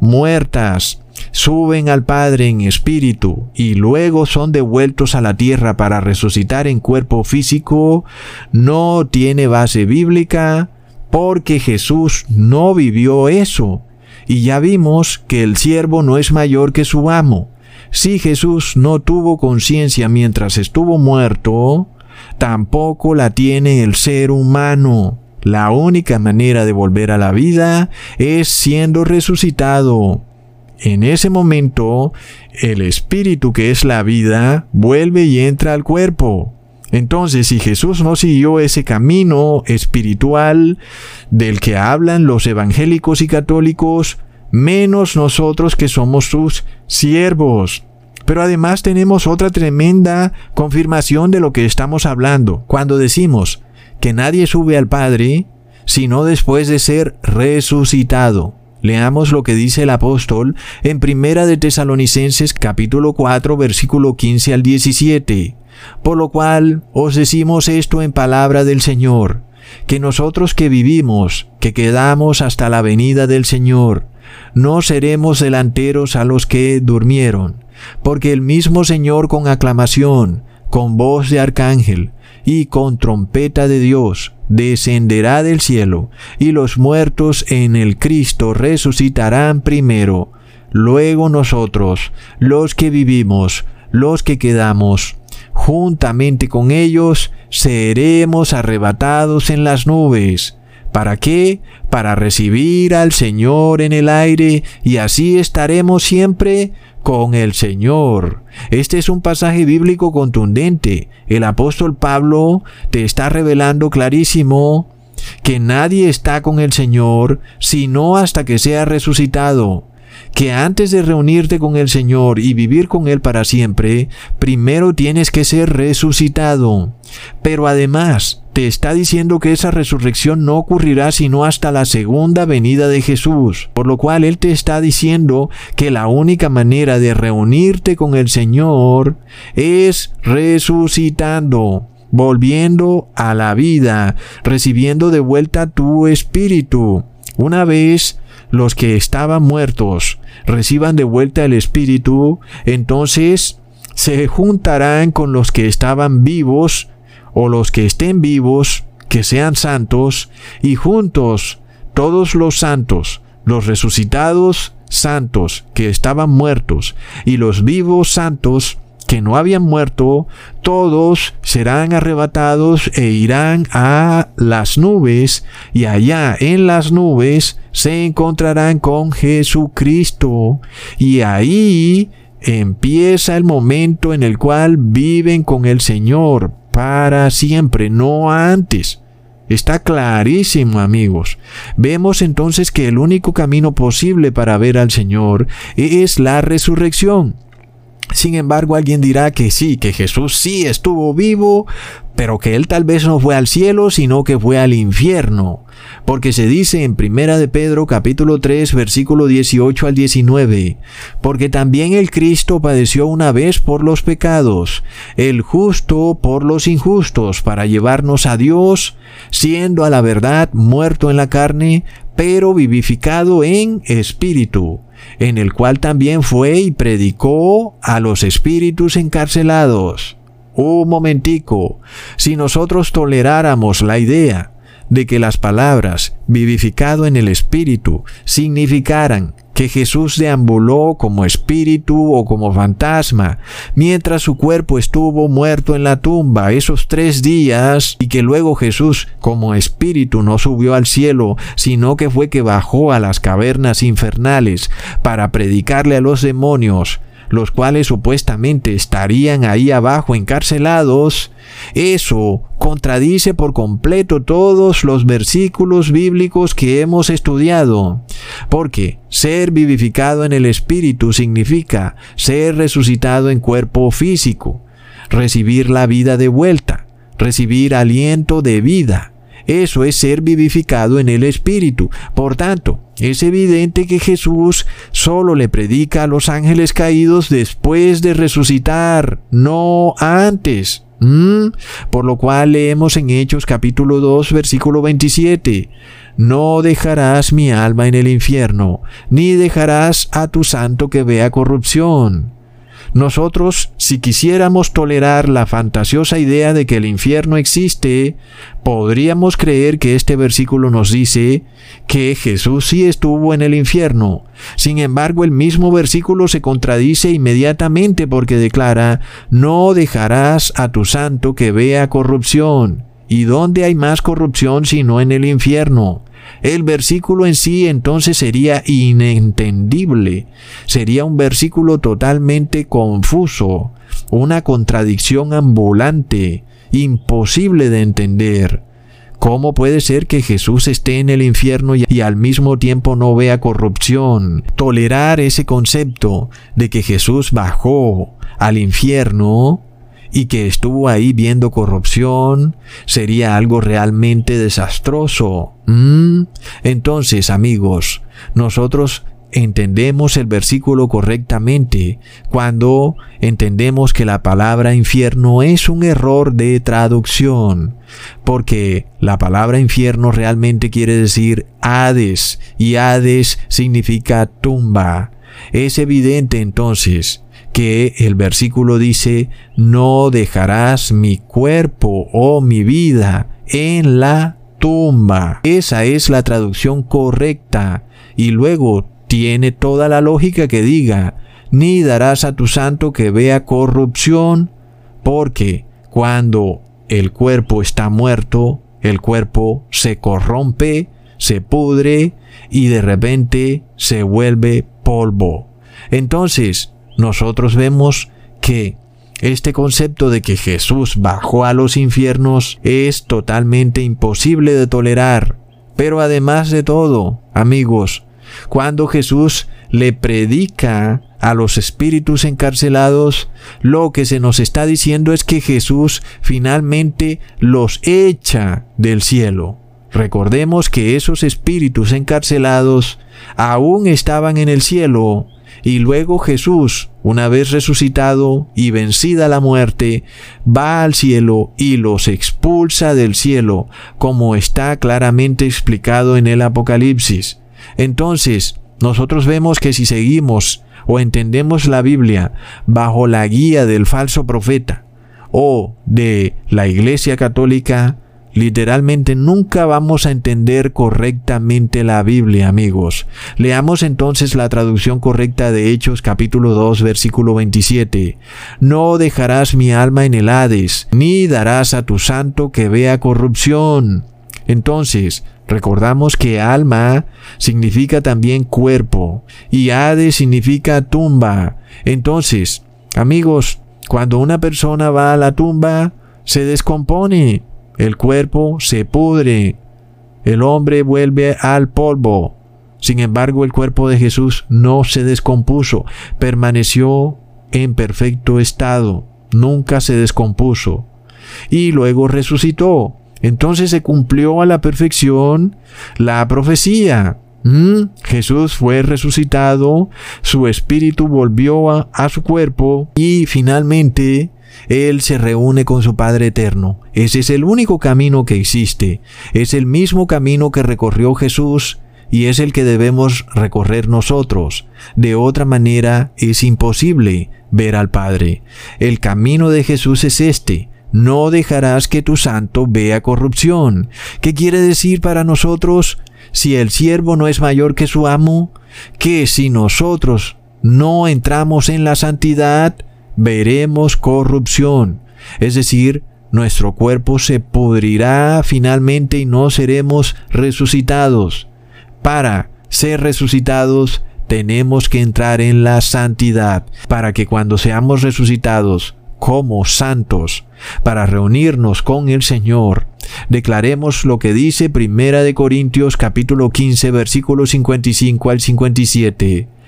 muertas suben al Padre en espíritu y luego son devueltos a la tierra para resucitar en cuerpo físico, no tiene base bíblica porque Jesús no vivió eso. Y ya vimos que el siervo no es mayor que su amo. Si Jesús no tuvo conciencia mientras estuvo muerto, tampoco la tiene el ser humano. La única manera de volver a la vida es siendo resucitado. En ese momento, el espíritu que es la vida vuelve y entra al cuerpo. Entonces, si Jesús no siguió ese camino espiritual del que hablan los evangélicos y católicos, menos nosotros que somos sus siervos. Pero además tenemos otra tremenda confirmación de lo que estamos hablando. Cuando decimos que nadie sube al Padre, sino después de ser resucitado. Leamos lo que dice el apóstol en Primera de Tesalonicenses capítulo 4 versículo 15 al 17. Por lo cual os decimos esto en palabra del Señor, que nosotros que vivimos, que quedamos hasta la venida del Señor, no seremos delanteros a los que durmieron, porque el mismo Señor con aclamación, con voz de arcángel y con trompeta de Dios descenderá del cielo, y los muertos en el Cristo resucitarán primero. Luego nosotros, los que vivimos, los que quedamos, juntamente con ellos, seremos arrebatados en las nubes. ¿Para qué? Para recibir al Señor en el aire y así estaremos siempre con el Señor. Este es un pasaje bíblico contundente. El apóstol Pablo te está revelando clarísimo que nadie está con el Señor sino hasta que sea resucitado que antes de reunirte con el Señor y vivir con Él para siempre, primero tienes que ser resucitado. Pero además, te está diciendo que esa resurrección no ocurrirá sino hasta la segunda venida de Jesús, por lo cual Él te está diciendo que la única manera de reunirte con el Señor es resucitando volviendo a la vida, recibiendo de vuelta tu espíritu. Una vez los que estaban muertos reciban de vuelta el Espíritu, entonces se juntarán con los que estaban vivos o los que estén vivos, que sean santos, y juntos todos los santos, los resucitados santos que estaban muertos, y los vivos santos que no habían muerto, todos serán arrebatados e irán a las nubes, y allá en las nubes se encontrarán con Jesucristo, y ahí empieza el momento en el cual viven con el Señor para siempre, no antes. Está clarísimo, amigos. Vemos entonces que el único camino posible para ver al Señor es la resurrección. Sin embargo, alguien dirá que sí, que Jesús sí estuvo vivo, pero que él tal vez no fue al cielo, sino que fue al infierno. Porque se dice en Primera de Pedro capítulo 3 versículo 18 al 19, porque también el Cristo padeció una vez por los pecados, el justo por los injustos, para llevarnos a Dios, siendo a la verdad muerto en la carne, pero vivificado en espíritu en el cual también fue y predicó a los espíritus encarcelados. Un momentico, si nosotros toleráramos la idea de que las palabras vivificado en el espíritu significaran que Jesús deambuló como espíritu o como fantasma, mientras su cuerpo estuvo muerto en la tumba esos tres días, y que luego Jesús como espíritu no subió al cielo, sino que fue que bajó a las cavernas infernales para predicarle a los demonios, los cuales supuestamente estarían ahí abajo encarcelados, eso contradice por completo todos los versículos bíblicos que hemos estudiado, porque ser vivificado en el Espíritu significa ser resucitado en cuerpo físico, recibir la vida de vuelta, recibir aliento de vida, Eso es ser vivificado en el Espíritu. Por tanto, es evidente que Jesús solo le predica a los ángeles caídos después de resucitar, no antes. ¿Mm? Por lo cual leemos en Hechos capítulo 2 versículo 27. No dejarás mi alma en el infierno, ni dejarás a tu santo que vea corrupción. Nosotros, si quisiéramos tolerar la fantasiosa idea de que el infierno existe, podríamos creer que este versículo nos dice que Jesús sí estuvo en el infierno. Sin embargo, el mismo versículo se contradice inmediatamente porque declara, no dejarás a tu santo que vea corrupción. ¿Y dónde hay más corrupción sino en el infierno? El versículo en sí entonces sería inentendible, sería un versículo totalmente confuso, una contradicción ambulante, imposible de entender. ¿Cómo puede ser que Jesús esté en el infierno y, al mismo tiempo no vea corrupción? Tolerar ese concepto de que Jesús bajó al infierno y que estuvo ahí viendo corrupción sería algo realmente desastroso. ¿Mm? Entonces, amigos, nosotros entendemos el versículo correctamente cuando entendemos que la palabra infierno es un error de traducción, porque la palabra infierno realmente quiere decir Hades y Hades significa tumba. Es evidente entonces que el versículo dice, no dejarás mi cuerpo o mi vida en la tumba. Esa es la traducción correcta. Y luego tiene toda la lógica que diga, ni darás a tu santo que vea corrupción, porque cuando el cuerpo está muerto, el cuerpo se corrompe, se pudre y de repente se vuelve polvo. Entonces, nosotros vemos que este concepto de que Jesús bajó a los infiernos es totalmente imposible de tolerar. Pero además de todo, amigos, cuando Jesús le predica a los espíritus encarcelados, lo que se nos está diciendo es que Jesús finalmente los echa del cielo. Recordemos que esos espíritus encarcelados aún estaban en el cielo y luego Jesús, una vez resucitado y vencida la muerte, va al cielo y los expulsa del cielo, como está claramente explicado en el Apocalipsis. Entonces, nosotros vemos que si seguimos o entendemos la Biblia bajo la guía del falso profeta o de la Iglesia Católica, Literalmente nunca vamos a entender correctamente la Biblia, amigos. Leamos entonces la traducción correcta de Hechos capítulo 2 versículo 27. No dejarás mi alma en el Hades, ni darás a tu santo que vea corrupción. Entonces, recordamos que alma significa también cuerpo y Hades significa tumba. Entonces, amigos, cuando una persona va a la tumba, se descompone el cuerpo se pudre, el hombre vuelve al polvo. Sin embargo, el cuerpo de Jesús no se descompuso, permaneció en perfecto estado, nunca se descompuso. Y luego resucitó. Entonces se cumplió a la perfección la profecía. ¿Mm? Jesús fue resucitado, su espíritu volvió a, su cuerpo y finalmente él se reúne con su Padre Eterno. Ese es el único camino que existe. Es el mismo camino que recorrió Jesús y es el que debemos recorrer nosotros. De otra manera es imposible ver al Padre. El camino de Jesús es este. No dejarás que tu santo vea corrupción. ¿Qué quiere decir para nosotros? Si el siervo no es mayor que su amo, que si nosotros no entramos en la santidad, veremos corrupción, es decir, nuestro cuerpo se pudrirá finalmente y no seremos resucitados. Para ser resucitados tenemos que entrar en la santidad, para que cuando seamos resucitados como santos, para reunirnos con el Señor, declaremos lo que dice Primera de Corintios capítulo 15 versículo 55 al 57.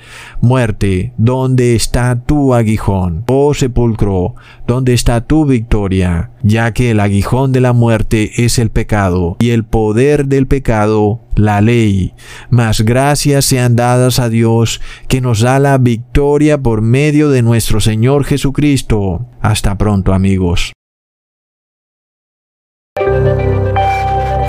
Muerte, ¿dónde está tu aguijón? Oh sepulcro, ¿dónde está tu victoria? Ya que el aguijón de la muerte es el pecado, y el poder del pecado la ley. Mas gracias sean dadas a Dios que nos da la victoria por medio de nuestro Señor Jesucristo. Hasta pronto amigos.